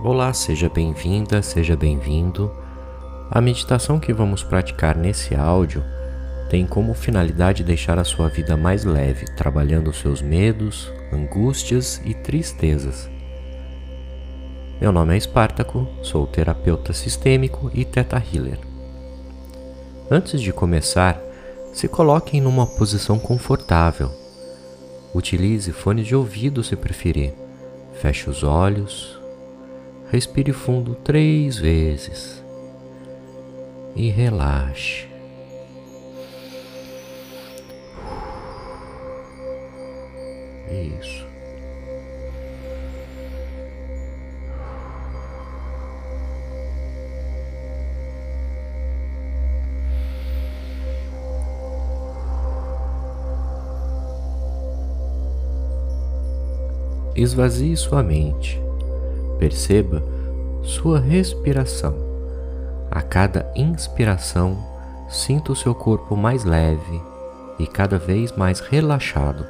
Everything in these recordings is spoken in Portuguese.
Olá, seja bem-vinda, seja bem-vindo. A meditação que vamos praticar nesse áudio tem como finalidade deixar a sua vida mais leve, trabalhando seus medos, angústias e tristezas. Meu nome é Espartaco, sou terapeuta sistêmico e Teta Healer. Antes de começar, se coloque em uma posição confortável. Utilize fones de ouvido se preferir. Feche os olhos. Respire fundo três vezes. E relaxe. Isso. Esvazie sua mente. Perceba sua respiração. A cada inspiração, sinta o seu corpo mais leve e cada vez mais relaxado.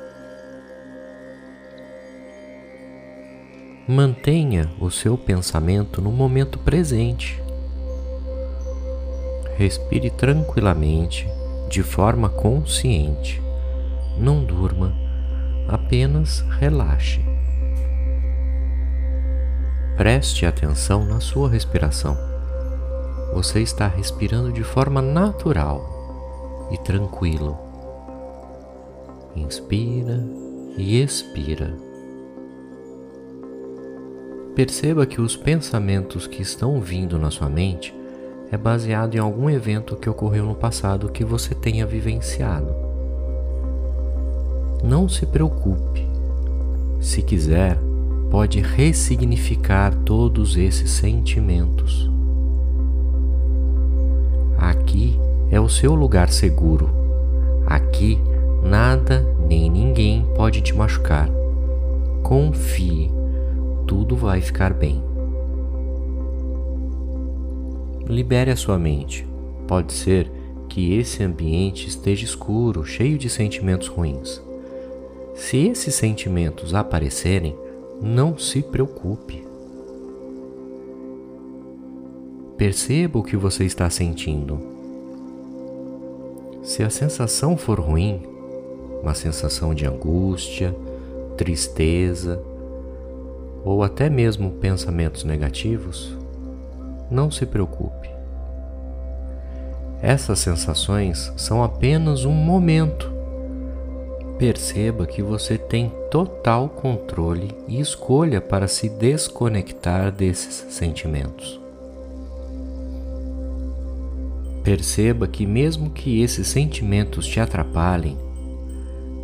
Mantenha o seu pensamento no momento presente. Respire tranquilamente, de forma consciente. Não durma, apenas relaxe. Preste atenção na sua respiração. Você está respirando de forma natural e tranquilo. Inspira e expira. Perceba que os pensamentos que estão vindo na sua mente é baseado em algum evento que ocorreu no passado que você tenha vivenciado. Não se preocupe. Se quiser, pode ressignificar todos esses sentimentos. Aqui é o seu lugar seguro. Aqui nada nem ninguém pode te machucar. Confie, tudo vai ficar bem. Libere a sua mente. Pode ser que esse ambiente esteja escuro, cheio de sentimentos ruins. Se esses sentimentos aparecerem, não se preocupe. Perceba o que você está sentindo. Se a sensação for ruim, uma sensação de angústia, tristeza ou até mesmo pensamentos negativos, não se preocupe. Essas sensações são apenas um momento Perceba que você tem total controle e escolha para se desconectar desses sentimentos. Perceba que, mesmo que esses sentimentos te atrapalhem,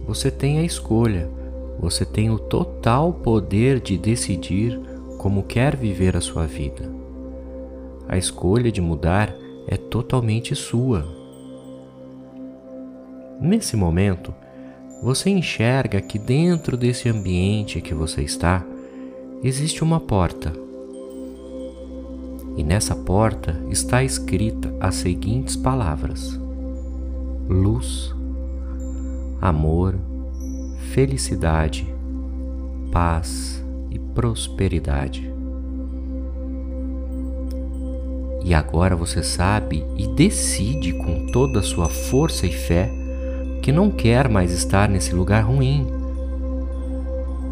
você tem a escolha, você tem o total poder de decidir como quer viver a sua vida. A escolha de mudar é totalmente sua. Nesse momento, você enxerga que dentro desse ambiente que você está existe uma porta. E nessa porta está escrita as seguintes palavras: luz, amor, felicidade, paz e prosperidade. E agora você sabe e decide com toda a sua força e fé que não quer mais estar nesse lugar ruim,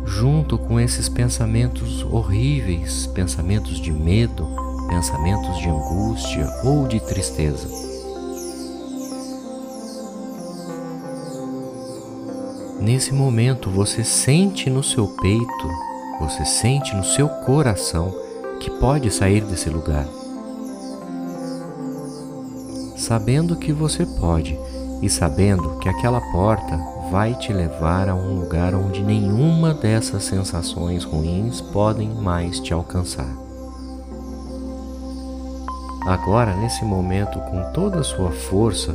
junto com esses pensamentos horríveis, pensamentos de medo, pensamentos de angústia ou de tristeza. Nesse momento você sente no seu peito, você sente no seu coração que pode sair desse lugar. Sabendo que você pode e sabendo que aquela porta vai te levar a um lugar onde nenhuma dessas sensações ruins podem mais te alcançar. Agora, nesse momento, com toda a sua força,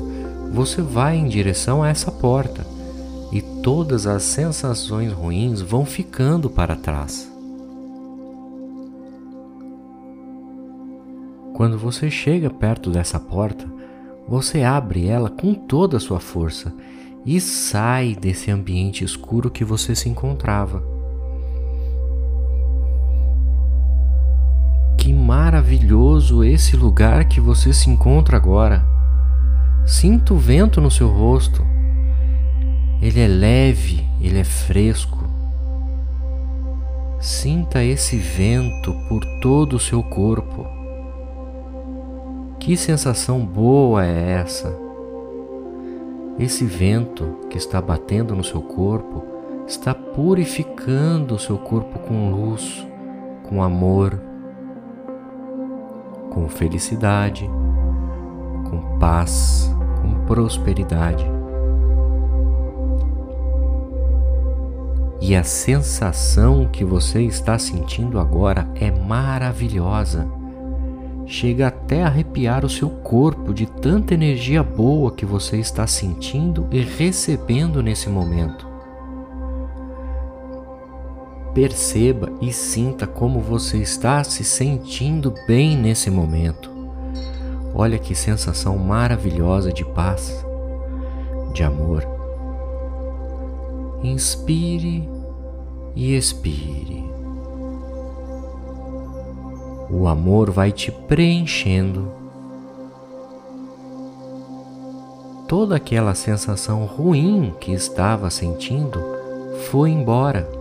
você vai em direção a essa porta e todas as sensações ruins vão ficando para trás. Quando você chega perto dessa porta, você abre ela com toda a sua força e sai desse ambiente escuro que você se encontrava. que maravilhoso esse lugar que você se encontra agora. Sinta o vento no seu rosto. Ele é leve, ele é fresco. Sinta esse vento por todo o seu corpo. Que sensação boa é essa? Esse vento que está batendo no seu corpo está purificando o seu corpo com luz, com amor, com felicidade, com paz, com prosperidade. E a sensação que você está sentindo agora é maravilhosa. Chega até a arrepiar o seu corpo de tanta energia boa que você está sentindo e recebendo nesse momento. Perceba e sinta como você está se sentindo bem nesse momento. Olha que sensação maravilhosa de paz, de amor. Inspire e expire. O amor vai te preenchendo. Toda aquela sensação ruim que estava sentindo foi embora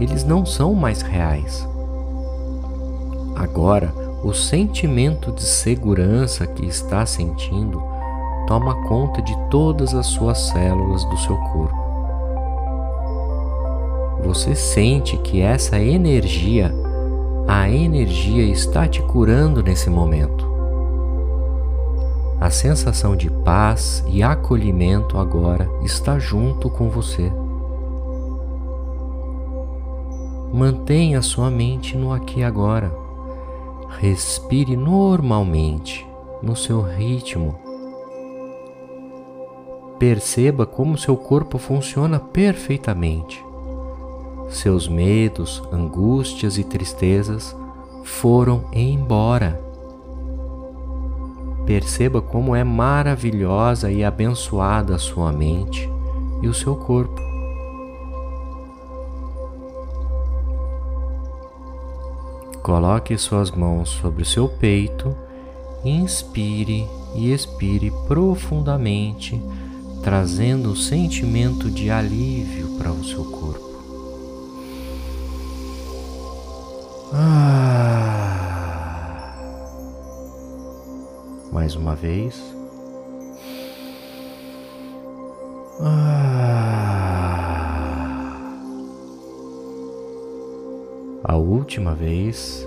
eles não são mais reais. Agora, o sentimento de segurança que está sentindo toma conta de todas as suas células do seu corpo. Você sente que essa energia, a energia está te curando nesse momento. A sensação de paz e acolhimento agora está junto com você. Mantenha sua mente no aqui e agora. Respire normalmente, no seu ritmo. Perceba como seu corpo funciona perfeitamente. Seus medos, angústias e tristezas foram embora. Perceba como é maravilhosa e abençoada a sua mente e o seu corpo. Coloque suas mãos sobre o seu peito, inspire e expire profundamente, trazendo um sentimento de alívio para o seu corpo. Ah. Mais uma vez. Ah. a última vez.